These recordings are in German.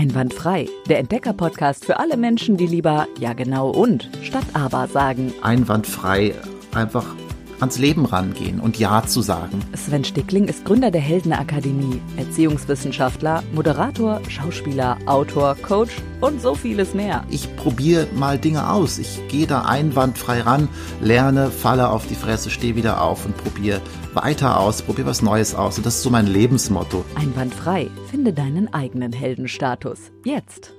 Einwandfrei, der Entdecker-Podcast für alle Menschen, die lieber ja genau und statt aber sagen. Einwandfrei einfach ans Leben rangehen und Ja zu sagen. Sven Stickling ist Gründer der Heldenakademie, Erziehungswissenschaftler, Moderator, Schauspieler, Autor, Coach und so vieles mehr. Ich probiere mal Dinge aus. Ich gehe da einwandfrei ran, lerne, falle auf die Fresse, stehe wieder auf und probiere weiter aus, probiere was Neues aus. Und das ist so mein Lebensmotto. Einwandfrei. Finde deinen eigenen Heldenstatus. Jetzt.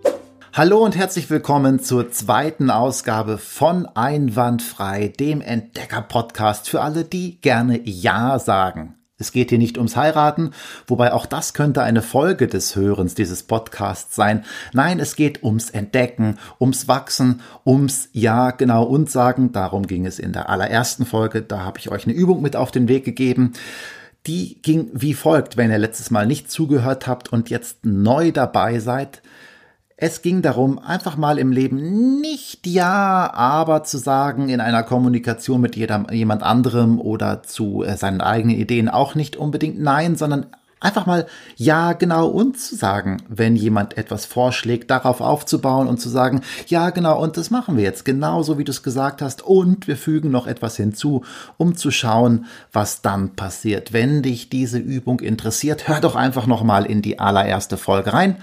Hallo und herzlich willkommen zur zweiten Ausgabe von Einwandfrei, dem Entdecker-Podcast für alle, die gerne Ja sagen. Es geht hier nicht ums Heiraten, wobei auch das könnte eine Folge des Hörens dieses Podcasts sein. Nein, es geht ums Entdecken, ums Wachsen, ums Ja genau und sagen. Darum ging es in der allerersten Folge. Da habe ich euch eine Übung mit auf den Weg gegeben. Die ging wie folgt, wenn ihr letztes Mal nicht zugehört habt und jetzt neu dabei seid. Es ging darum, einfach mal im Leben nicht ja, aber zu sagen in einer Kommunikation mit jemand anderem oder zu äh, seinen eigenen Ideen auch nicht unbedingt nein, sondern einfach mal ja, genau und zu sagen, wenn jemand etwas vorschlägt, darauf aufzubauen und zu sagen, ja, genau und das machen wir jetzt genauso wie du es gesagt hast und wir fügen noch etwas hinzu, um zu schauen, was dann passiert. Wenn dich diese Übung interessiert, hör doch einfach noch mal in die allererste Folge rein.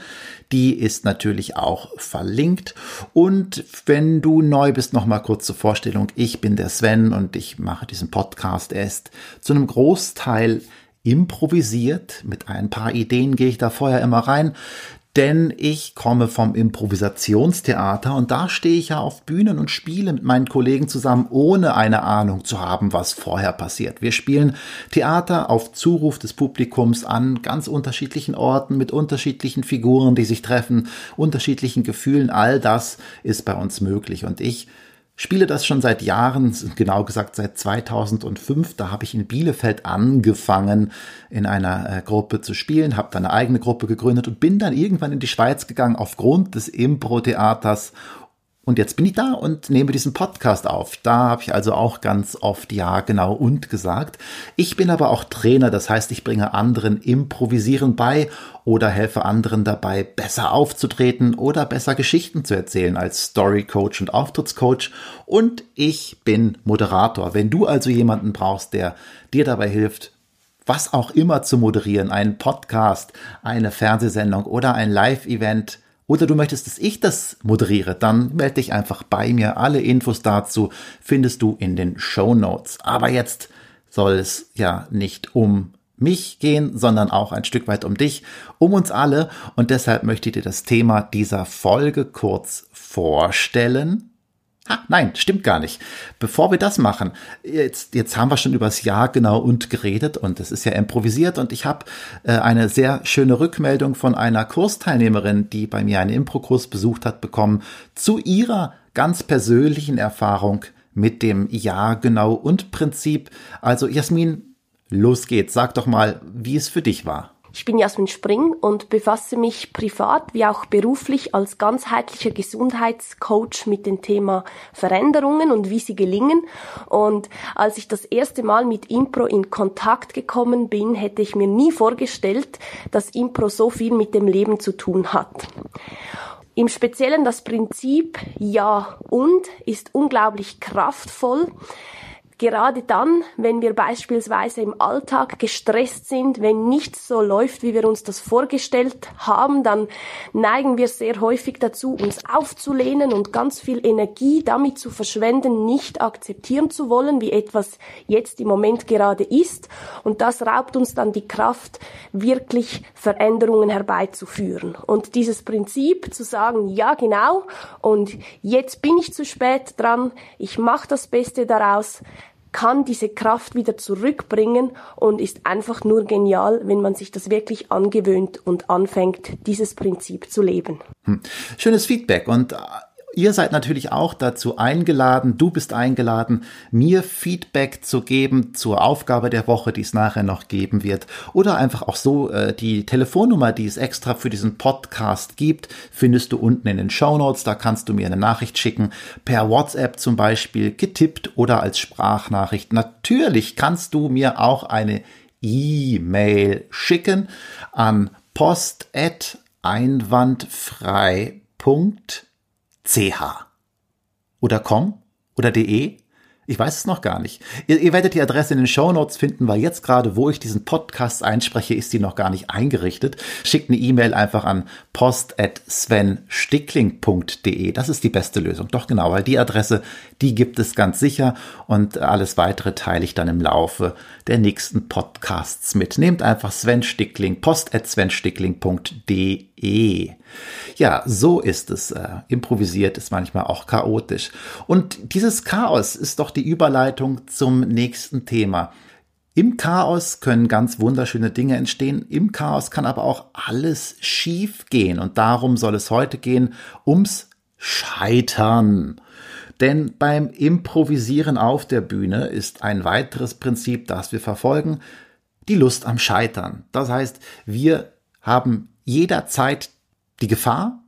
Die ist natürlich auch verlinkt. Und wenn du neu bist, noch mal kurz zur Vorstellung. Ich bin der Sven und ich mache diesen Podcast. Er ist zu einem Großteil improvisiert. Mit ein paar Ideen gehe ich da vorher immer rein denn ich komme vom Improvisationstheater und da stehe ich ja auf Bühnen und spiele mit meinen Kollegen zusammen, ohne eine Ahnung zu haben, was vorher passiert. Wir spielen Theater auf Zuruf des Publikums an ganz unterschiedlichen Orten mit unterschiedlichen Figuren, die sich treffen, unterschiedlichen Gefühlen. All das ist bei uns möglich und ich spiele das schon seit Jahren, genau gesagt seit 2005. Da habe ich in Bielefeld angefangen, in einer äh, Gruppe zu spielen, habe dann eine eigene Gruppe gegründet und bin dann irgendwann in die Schweiz gegangen aufgrund des Impro-Theaters und jetzt bin ich da und nehme diesen Podcast auf. Da habe ich also auch ganz oft ja, genau und gesagt. Ich bin aber auch Trainer, das heißt, ich bringe anderen Improvisieren bei oder helfe anderen dabei, besser aufzutreten oder besser Geschichten zu erzählen als Story Coach und Auftrittscoach. Und ich bin Moderator. Wenn du also jemanden brauchst, der dir dabei hilft, was auch immer zu moderieren, einen Podcast, eine Fernsehsendung oder ein Live-Event, oder du möchtest, dass ich das moderiere, dann melde dich einfach bei mir. Alle Infos dazu findest du in den Show Notes. Aber jetzt soll es ja nicht um mich gehen, sondern auch ein Stück weit um dich, um uns alle. Und deshalb möchte ich dir das Thema dieser Folge kurz vorstellen. Ah, nein, stimmt gar nicht. Bevor wir das machen, jetzt, jetzt haben wir schon übers Jahr genau und geredet und es ist ja improvisiert und ich habe äh, eine sehr schöne Rückmeldung von einer Kursteilnehmerin, die bei mir einen Improkurs besucht hat, bekommen zu ihrer ganz persönlichen Erfahrung mit dem Ja genau und Prinzip. Also Jasmin, los geht's. Sag doch mal, wie es für dich war. Ich bin Jasmin Spring und befasse mich privat wie auch beruflich als ganzheitlicher Gesundheitscoach mit dem Thema Veränderungen und wie sie gelingen. Und als ich das erste Mal mit Impro in Kontakt gekommen bin, hätte ich mir nie vorgestellt, dass Impro so viel mit dem Leben zu tun hat. Im Speziellen das Prinzip Ja und ist unglaublich kraftvoll. Gerade dann, wenn wir beispielsweise im Alltag gestresst sind, wenn nichts so läuft, wie wir uns das vorgestellt haben, dann neigen wir sehr häufig dazu, uns aufzulehnen und ganz viel Energie damit zu verschwenden, nicht akzeptieren zu wollen, wie etwas jetzt im Moment gerade ist. Und das raubt uns dann die Kraft, wirklich Veränderungen herbeizuführen. Und dieses Prinzip zu sagen, ja genau, und jetzt bin ich zu spät dran, ich mache das Beste daraus, kann diese Kraft wieder zurückbringen und ist einfach nur genial, wenn man sich das wirklich angewöhnt und anfängt, dieses Prinzip zu leben. Hm. Schönes Feedback und Ihr seid natürlich auch dazu eingeladen, du bist eingeladen, mir Feedback zu geben zur Aufgabe der Woche, die es nachher noch geben wird. Oder einfach auch so, äh, die Telefonnummer, die es extra für diesen Podcast gibt, findest du unten in den Show Notes. Da kannst du mir eine Nachricht schicken, per WhatsApp zum Beispiel, getippt oder als Sprachnachricht. Natürlich kannst du mir auch eine E-Mail schicken an post@ einwandfrei.ch oder com oder de ich weiß es noch gar nicht. Ihr, ihr werdet die Adresse in den Show Notes finden, weil jetzt gerade, wo ich diesen Podcast einspreche, ist die noch gar nicht eingerichtet. Schickt eine E-Mail einfach an post@svenstickling.de. Das ist die beste Lösung. Doch genau, weil die Adresse, die gibt es ganz sicher und alles weitere teile ich dann im Laufe der nächsten Podcasts mit. Nehmt einfach Sven Stickling, post@svenstickling.de. Ja, so ist es. Äh, improvisiert ist manchmal auch chaotisch. Und dieses Chaos ist doch die Überleitung zum nächsten Thema. Im Chaos können ganz wunderschöne Dinge entstehen. Im Chaos kann aber auch alles schief gehen. Und darum soll es heute gehen, ums Scheitern. Denn beim Improvisieren auf der Bühne ist ein weiteres Prinzip, das wir verfolgen, die Lust am Scheitern. Das heißt, wir haben jederzeit die Gefahr,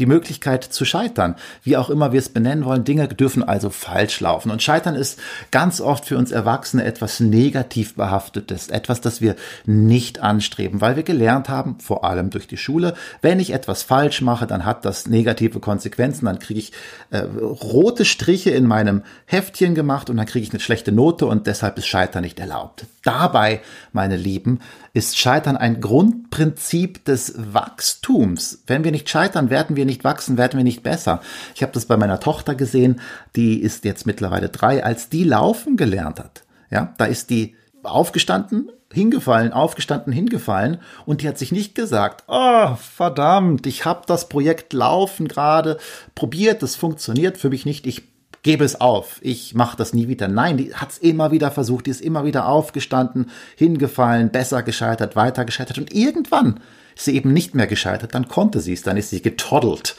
die Möglichkeit zu scheitern. Wie auch immer wir es benennen wollen, Dinge dürfen also falsch laufen. Und Scheitern ist ganz oft für uns Erwachsene etwas negativ behaftetes, etwas, das wir nicht anstreben, weil wir gelernt haben, vor allem durch die Schule, wenn ich etwas falsch mache, dann hat das negative Konsequenzen, dann kriege ich äh, rote Striche in meinem Heftchen gemacht und dann kriege ich eine schlechte Note und deshalb ist Scheitern nicht erlaubt. Dabei, meine Lieben, ist Scheitern ein Grundprinzip des Wachstums. Wenn wir nicht scheitern, werden wir nicht wachsen, werden wir nicht besser. Ich habe das bei meiner Tochter gesehen, die ist jetzt mittlerweile drei, als die laufen gelernt hat. Ja, da ist die aufgestanden, hingefallen, aufgestanden, hingefallen und die hat sich nicht gesagt, oh verdammt, ich habe das Projekt laufen gerade probiert, das funktioniert für mich nicht, ich gebe es auf, ich mache das nie wieder. Nein, die hat es immer wieder versucht, die ist immer wieder aufgestanden, hingefallen, besser gescheitert, weiter gescheitert und irgendwann ist sie eben nicht mehr gescheitert, dann konnte sie es, dann ist sie getoddelt.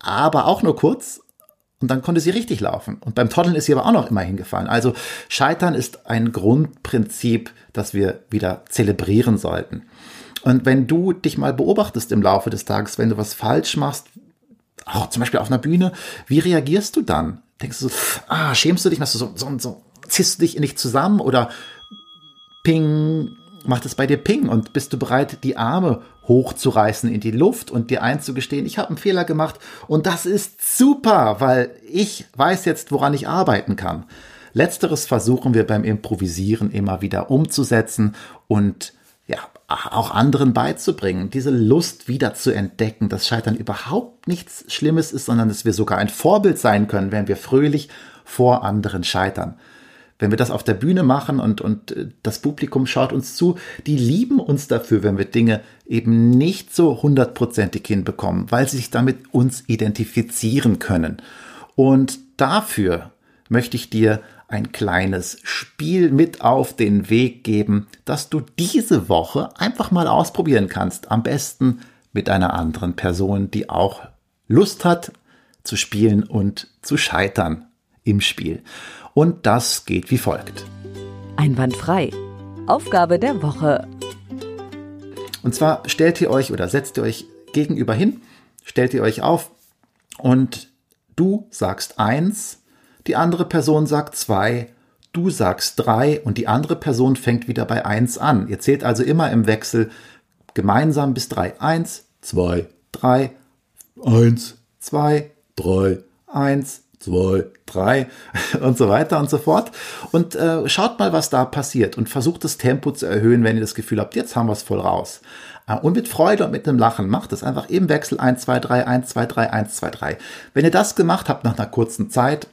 Aber auch nur kurz und dann konnte sie richtig laufen. Und beim Toddeln ist sie aber auch noch immer hingefallen. Also Scheitern ist ein Grundprinzip, das wir wieder zelebrieren sollten. Und wenn du dich mal beobachtest im Laufe des Tages, wenn du was falsch machst, auch zum Beispiel auf einer Bühne, wie reagierst du dann? denkst du so, ah, schämst du dich, machst du so, so, so, ziehst du dich nicht zusammen oder ping, macht es bei dir ping und bist du bereit, die Arme hochzureißen in die Luft und dir einzugestehen, ich habe einen Fehler gemacht und das ist super, weil ich weiß jetzt, woran ich arbeiten kann. Letzteres versuchen wir beim Improvisieren immer wieder umzusetzen und ja, auch anderen beizubringen, diese Lust wieder zu entdecken, dass Scheitern überhaupt nichts Schlimmes ist, sondern dass wir sogar ein Vorbild sein können, wenn wir fröhlich vor anderen scheitern. Wenn wir das auf der Bühne machen und, und äh, das Publikum schaut uns zu, die lieben uns dafür, wenn wir Dinge eben nicht so hundertprozentig hinbekommen, weil sie sich damit uns identifizieren können. Und dafür möchte ich dir ein kleines Spiel mit auf den Weg geben, das du diese Woche einfach mal ausprobieren kannst. Am besten mit einer anderen Person, die auch Lust hat zu spielen und zu scheitern im Spiel. Und das geht wie folgt. Einwandfrei. Aufgabe der Woche. Und zwar stellt ihr euch oder setzt ihr euch gegenüber hin, stellt ihr euch auf und du sagst eins die andere Person sagt zwei, du sagst drei und die andere Person fängt wieder bei eins an. Ihr zählt also immer im Wechsel gemeinsam bis drei. Eins, zwei, drei, eins, zwei, drei, eins, zwei, drei und so weiter und so fort. Und äh, schaut mal, was da passiert und versucht das Tempo zu erhöhen, wenn ihr das Gefühl habt, jetzt haben wir es voll raus. Äh, und mit Freude und mit einem Lachen macht es einfach im Wechsel 1, 2, 3, 1, 2, 3, 1, 2, 3. Wenn ihr das gemacht habt nach einer kurzen Zeit,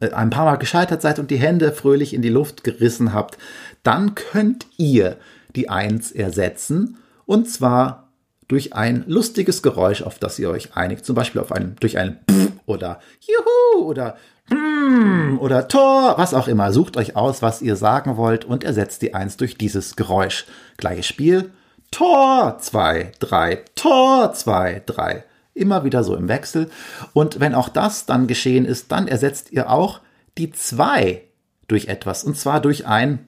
äh, ein paar Mal gescheitert seid und die Hände fröhlich in die Luft gerissen habt, dann könnt ihr die Eins ersetzen und zwar durch ein lustiges Geräusch, auf das ihr euch einigt. Zum Beispiel auf ein, durch ein Pff oder Juhu oder mm oder Tor, was auch immer. Sucht euch aus, was ihr sagen wollt und ersetzt die Eins durch dieses Geräusch. Gleiches Spiel. Tor 2, 3, Tor 2, 3. Immer wieder so im Wechsel. Und wenn auch das dann geschehen ist, dann ersetzt ihr auch die zwei durch etwas. Und zwar durch ein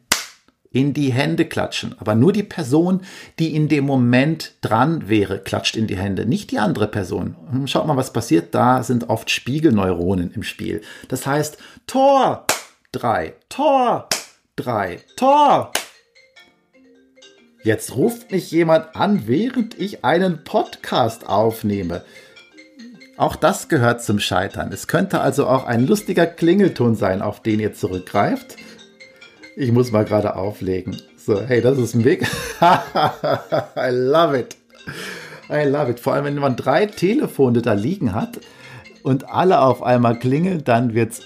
in die Hände klatschen. Aber nur die Person, die in dem Moment dran wäre, klatscht in die Hände, nicht die andere Person. Schaut mal, was passiert. Da sind oft Spiegelneuronen im Spiel. Das heißt, Tor drei, Tor drei, Tor Jetzt ruft mich jemand an, während ich einen Podcast aufnehme. Auch das gehört zum Scheitern. Es könnte also auch ein lustiger Klingelton sein, auf den ihr zurückgreift. Ich muss mal gerade auflegen. So, hey, das ist mega. I love it. I love it. Vor allem, wenn man drei Telefone da liegen hat und alle auf einmal klingeln, dann wird es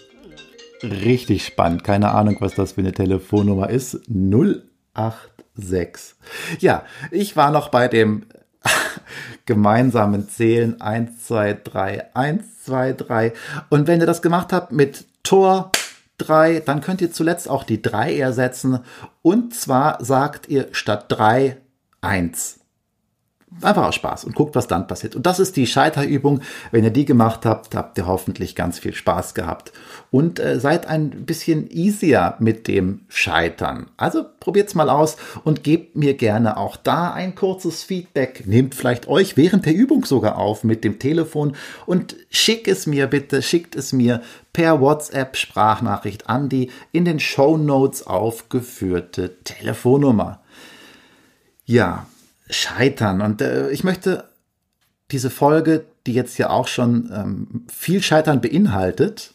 richtig spannend. Keine Ahnung, was das für eine Telefonnummer ist. 086. Ja, ich war noch bei dem gemeinsamen Zählen 1, 2, 3, 1, 2, 3. Und wenn ihr das gemacht habt mit Tor 3, dann könnt ihr zuletzt auch die 3 ersetzen. Und zwar sagt ihr statt 3 1 einfach aus Spaß und guckt, was dann passiert. Und das ist die Scheiterübung. Wenn ihr die gemacht habt, habt ihr hoffentlich ganz viel Spaß gehabt und äh, seid ein bisschen easier mit dem Scheitern. Also probiert's mal aus und gebt mir gerne auch da ein kurzes Feedback. Nehmt vielleicht euch während der Übung sogar auf mit dem Telefon und schickt es mir bitte, schickt es mir per WhatsApp Sprachnachricht an die in den Show Notes aufgeführte Telefonnummer. Ja, Scheitern. Und äh, ich möchte diese Folge, die jetzt ja auch schon ähm, viel Scheitern beinhaltet,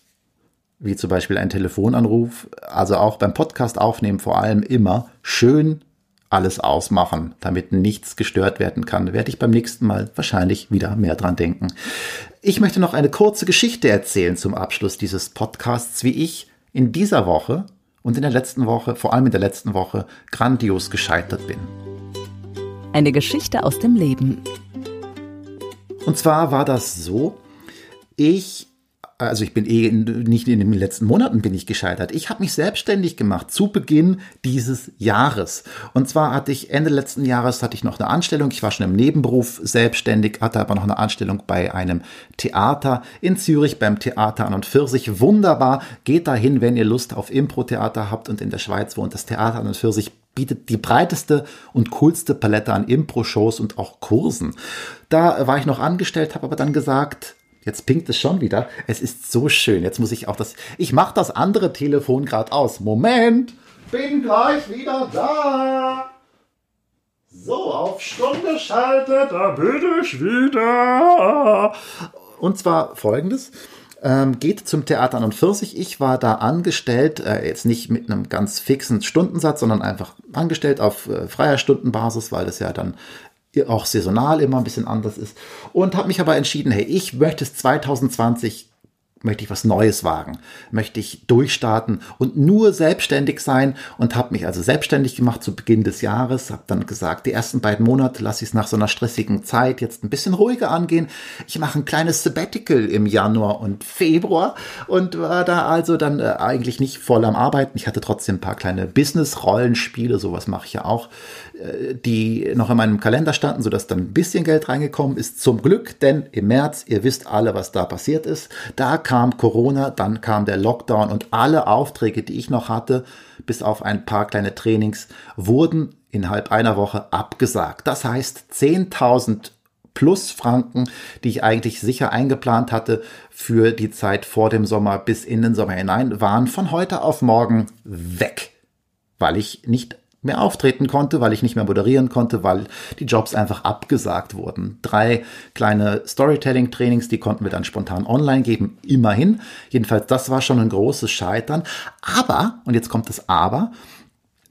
wie zum Beispiel ein Telefonanruf, also auch beim Podcast aufnehmen vor allem immer schön alles ausmachen, damit nichts gestört werden kann, werde ich beim nächsten Mal wahrscheinlich wieder mehr dran denken. Ich möchte noch eine kurze Geschichte erzählen zum Abschluss dieses Podcasts, wie ich in dieser Woche und in der letzten Woche, vor allem in der letzten Woche, grandios gescheitert bin. Eine Geschichte aus dem Leben. Und zwar war das so, ich also ich bin eh nicht in den letzten Monaten bin ich gescheitert. Ich habe mich selbstständig gemacht zu Beginn dieses Jahres. Und zwar hatte ich Ende letzten Jahres hatte ich noch eine Anstellung. Ich war schon im Nebenberuf selbstständig, hatte aber noch eine Anstellung bei einem Theater in Zürich beim Theater an und Pfirsich. Wunderbar. Geht dahin, wenn ihr Lust auf Impro-Theater habt und in der Schweiz wohnt. Das Theater an und Pfirsich bietet die breiteste und coolste Palette an Impro-Shows und auch Kursen. Da war ich noch angestellt, habe aber dann gesagt, jetzt pinkt es schon wieder. Es ist so schön. Jetzt muss ich auch das. Ich mache das andere Telefon gerade aus. Moment, bin gleich wieder da. So, auf Stunde schaltet, da bin ich wieder. Und zwar folgendes ähm, geht zum Theater an und Pfirsich. Ich war da angestellt, äh, jetzt nicht mit einem ganz fixen Stundensatz, sondern einfach angestellt auf äh, freier Stundenbasis, weil das ja dann auch saisonal immer ein bisschen anders ist. Und habe mich aber entschieden, hey, ich möchte es 2020 möchte ich was Neues wagen, möchte ich durchstarten und nur selbstständig sein und habe mich also selbstständig gemacht zu Beginn des Jahres, habe dann gesagt, die ersten beiden Monate lasse ich es nach so einer stressigen Zeit jetzt ein bisschen ruhiger angehen. Ich mache ein kleines Sabbatical im Januar und Februar und war da also dann äh, eigentlich nicht voll am Arbeiten. Ich hatte trotzdem ein paar kleine Business-Rollenspiele, sowas mache ich ja auch, die noch in meinem Kalender standen, sodass dann ein bisschen Geld reingekommen ist. Zum Glück, denn im März, ihr wisst alle, was da passiert ist, da kam Corona, dann kam der Lockdown und alle Aufträge, die ich noch hatte, bis auf ein paar kleine Trainings, wurden innerhalb einer Woche abgesagt. Das heißt, 10.000 plus Franken, die ich eigentlich sicher eingeplant hatte für die Zeit vor dem Sommer bis in den Sommer hinein, waren von heute auf morgen weg, weil ich nicht mehr auftreten konnte, weil ich nicht mehr moderieren konnte, weil die Jobs einfach abgesagt wurden. Drei kleine Storytelling-Trainings, die konnten wir dann spontan online geben, immerhin. Jedenfalls, das war schon ein großes Scheitern. Aber, und jetzt kommt das Aber,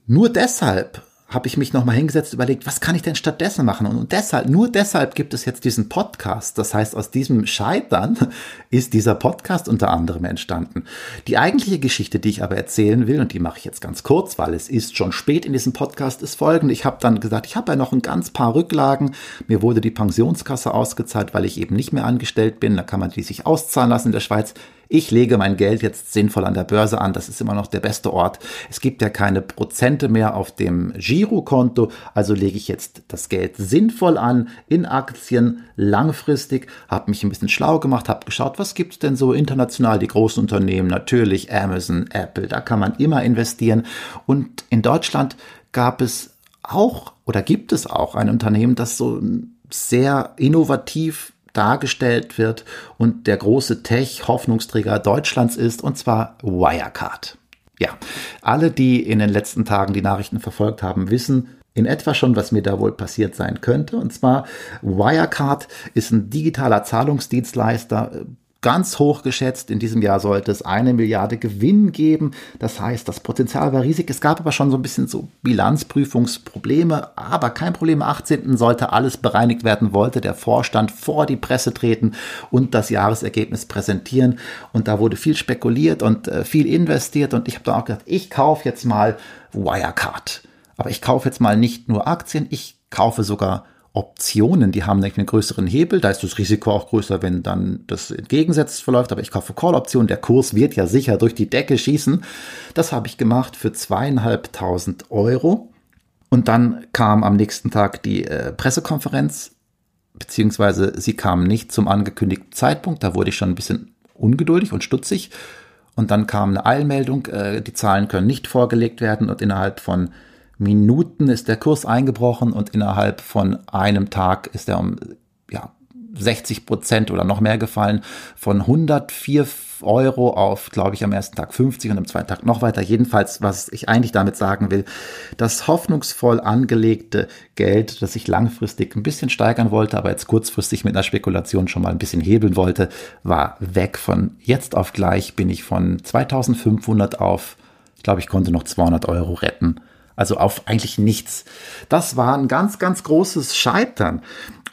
nur deshalb habe ich mich nochmal hingesetzt, überlegt, was kann ich denn stattdessen machen? Und deshalb, nur deshalb gibt es jetzt diesen Podcast. Das heißt, aus diesem Scheitern ist dieser Podcast unter anderem entstanden. Die eigentliche Geschichte, die ich aber erzählen will, und die mache ich jetzt ganz kurz, weil es ist schon spät in diesem Podcast, ist folgende. Ich habe dann gesagt, ich habe ja noch ein ganz paar Rücklagen. Mir wurde die Pensionskasse ausgezahlt, weil ich eben nicht mehr angestellt bin. Da kann man die sich auszahlen lassen in der Schweiz ich lege mein Geld jetzt sinnvoll an der Börse an, das ist immer noch der beste Ort. Es gibt ja keine Prozente mehr auf dem Girokonto, also lege ich jetzt das Geld sinnvoll an in Aktien langfristig, habe mich ein bisschen schlau gemacht, habe geschaut, was gibt es denn so international, die großen Unternehmen, natürlich Amazon, Apple, da kann man immer investieren. Und in Deutschland gab es auch oder gibt es auch ein Unternehmen, das so sehr innovativ dargestellt wird und der große Tech-Hoffnungsträger Deutschlands ist, und zwar Wirecard. Ja, alle, die in den letzten Tagen die Nachrichten verfolgt haben, wissen, in etwa schon, was mir da wohl passiert sein könnte. Und zwar Wirecard ist ein digitaler Zahlungsdienstleister, ganz hoch geschätzt. In diesem Jahr sollte es eine Milliarde Gewinn geben. Das heißt, das Potenzial war riesig. Es gab aber schon so ein bisschen so Bilanzprüfungsprobleme. Aber kein Problem. Am 18. sollte alles bereinigt werden, wollte der Vorstand vor die Presse treten und das Jahresergebnis präsentieren. Und da wurde viel spekuliert und äh, viel investiert. Und ich habe dann auch gedacht, ich kaufe jetzt mal Wirecard. Aber ich kaufe jetzt mal nicht nur Aktien, ich kaufe sogar Optionen, die haben nämlich einen größeren Hebel, da ist das Risiko auch größer, wenn dann das entgegensetzt verläuft, aber ich kaufe Call-Optionen, der Kurs wird ja sicher durch die Decke schießen. Das habe ich gemacht für zweieinhalbtausend Euro. Und dann kam am nächsten Tag die äh, Pressekonferenz, beziehungsweise sie kam nicht zum angekündigten Zeitpunkt, da wurde ich schon ein bisschen ungeduldig und stutzig. Und dann kam eine Eilmeldung, äh, die Zahlen können nicht vorgelegt werden und innerhalb von Minuten ist der Kurs eingebrochen und innerhalb von einem Tag ist er um ja, 60 Prozent oder noch mehr gefallen. Von 104 Euro auf, glaube ich, am ersten Tag 50 und am zweiten Tag noch weiter. Jedenfalls, was ich eigentlich damit sagen will, das hoffnungsvoll angelegte Geld, das ich langfristig ein bisschen steigern wollte, aber jetzt kurzfristig mit einer Spekulation schon mal ein bisschen hebeln wollte, war weg. Von jetzt auf gleich bin ich von 2500 auf, ich glaube, ich konnte noch 200 Euro retten also auf eigentlich nichts. Das war ein ganz, ganz großes Scheitern.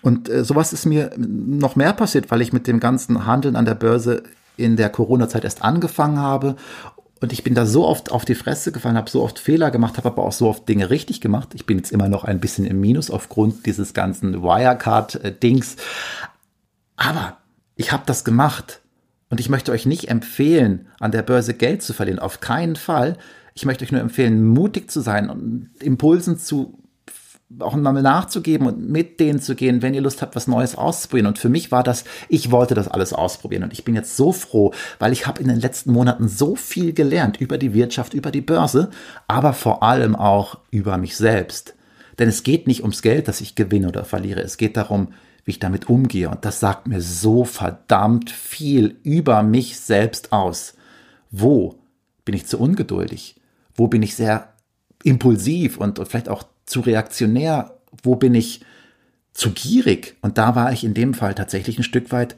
Und äh, sowas ist mir noch mehr passiert, weil ich mit dem ganzen Handeln an der Börse in der Corona-Zeit erst angefangen habe. Und ich bin da so oft auf die Fresse gefallen, habe so oft Fehler gemacht, habe aber auch so oft Dinge richtig gemacht. Ich bin jetzt immer noch ein bisschen im Minus aufgrund dieses ganzen Wirecard-Dings. Aber ich habe das gemacht. Und ich möchte euch nicht empfehlen, an der Börse Geld zu verlieren. Auf keinen Fall. Ich möchte euch nur empfehlen, mutig zu sein und Impulsen zu auch mal nachzugeben und mit denen zu gehen, wenn ihr Lust habt, was Neues auszuprobieren. Und für mich war das, ich wollte das alles ausprobieren. Und ich bin jetzt so froh, weil ich habe in den letzten Monaten so viel gelernt über die Wirtschaft, über die Börse, aber vor allem auch über mich selbst. Denn es geht nicht ums Geld, das ich gewinne oder verliere. Es geht darum, wie ich damit umgehe. Und das sagt mir so verdammt viel über mich selbst aus. Wo bin ich zu ungeduldig? Wo bin ich sehr impulsiv und, und vielleicht auch zu reaktionär? Wo bin ich zu gierig? Und da war ich in dem Fall tatsächlich ein Stück weit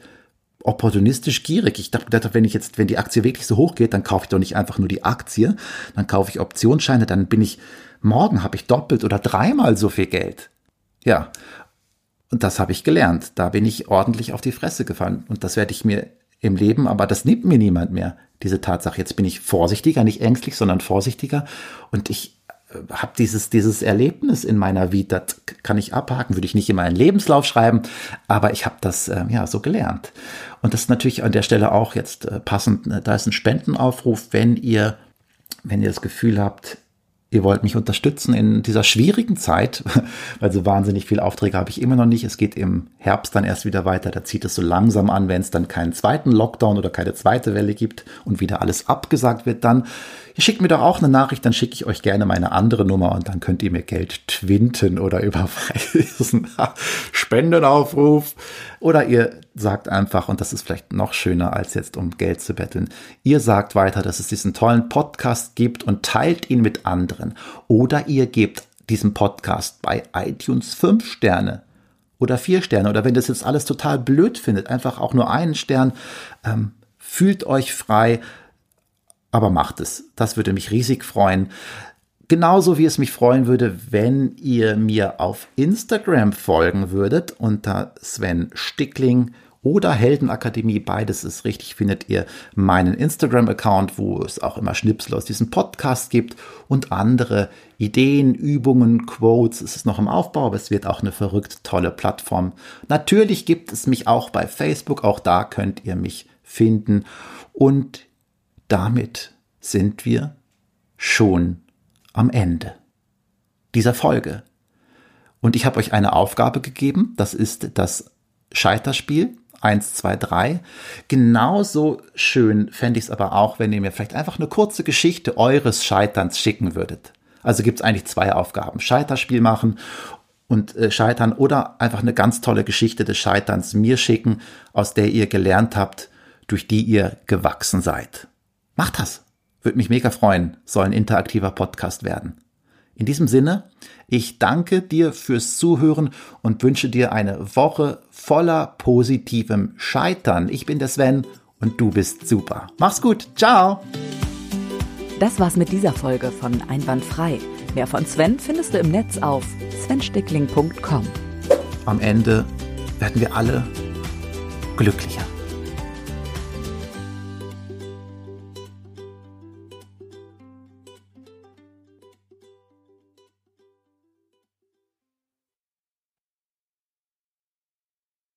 opportunistisch gierig. Ich dachte, wenn ich jetzt, wenn die Aktie wirklich so hoch geht, dann kaufe ich doch nicht einfach nur die Aktie, dann kaufe ich Optionsscheine, dann bin ich, morgen habe ich doppelt oder dreimal so viel Geld. Ja. Und das habe ich gelernt. Da bin ich ordentlich auf die Fresse gefallen. Und das werde ich mir im Leben, aber das nimmt mir niemand mehr, diese Tatsache. Jetzt bin ich vorsichtiger, nicht ängstlich, sondern vorsichtiger und ich äh, habe dieses, dieses Erlebnis in meiner Vita, kann ich abhaken, würde ich nicht in meinen Lebenslauf schreiben, aber ich habe das äh, ja so gelernt. Und das ist natürlich an der Stelle auch jetzt äh, passend, äh, da ist ein Spendenaufruf, wenn ihr, wenn ihr das Gefühl habt, ihr wollt mich unterstützen in dieser schwierigen Zeit, weil so wahnsinnig viele Aufträge habe ich immer noch nicht. Es geht im Herbst dann erst wieder weiter. Da zieht es so langsam an, wenn es dann keinen zweiten Lockdown oder keine zweite Welle gibt und wieder alles abgesagt wird, dann Ihr schickt mir doch auch eine Nachricht, dann schicke ich euch gerne meine andere Nummer und dann könnt ihr mir Geld twinten oder überweisen. Spendenaufruf. Oder ihr sagt einfach, und das ist vielleicht noch schöner, als jetzt um Geld zu betteln, ihr sagt weiter, dass es diesen tollen Podcast gibt und teilt ihn mit anderen. Oder ihr gebt diesem Podcast bei iTunes fünf Sterne oder vier Sterne. Oder wenn das jetzt alles total blöd findet, einfach auch nur einen Stern. Ähm, fühlt euch frei, aber macht es. Das würde mich riesig freuen. Genauso wie es mich freuen würde, wenn ihr mir auf Instagram folgen würdet unter Sven Stickling oder Heldenakademie, beides ist richtig, findet ihr meinen Instagram-Account, wo es auch immer Schnipsel aus diesem Podcast gibt und andere Ideen, Übungen, Quotes. Es ist noch im Aufbau, aber es wird auch eine verrückt tolle Plattform. Natürlich gibt es mich auch bei Facebook, auch da könnt ihr mich finden. Und damit sind wir schon am Ende dieser Folge. Und ich habe euch eine Aufgabe gegeben, das ist das Scheiterspiel. 1, 2, 3. Genauso schön fände ich es aber auch, wenn ihr mir vielleicht einfach eine kurze Geschichte eures Scheiterns schicken würdet. Also gibt es eigentlich zwei Aufgaben. Scheiterspiel machen und äh, scheitern oder einfach eine ganz tolle Geschichte des Scheiterns mir schicken, aus der ihr gelernt habt, durch die ihr gewachsen seid. Macht das. Würde mich mega freuen. Soll ein interaktiver Podcast werden. In diesem Sinne, ich danke dir fürs Zuhören und wünsche dir eine Woche voller positivem Scheitern. Ich bin der Sven und du bist super. Mach's gut. Ciao. Das war's mit dieser Folge von Einwandfrei. Mehr von Sven findest du im Netz auf svenstickling.com. Am Ende werden wir alle glücklicher.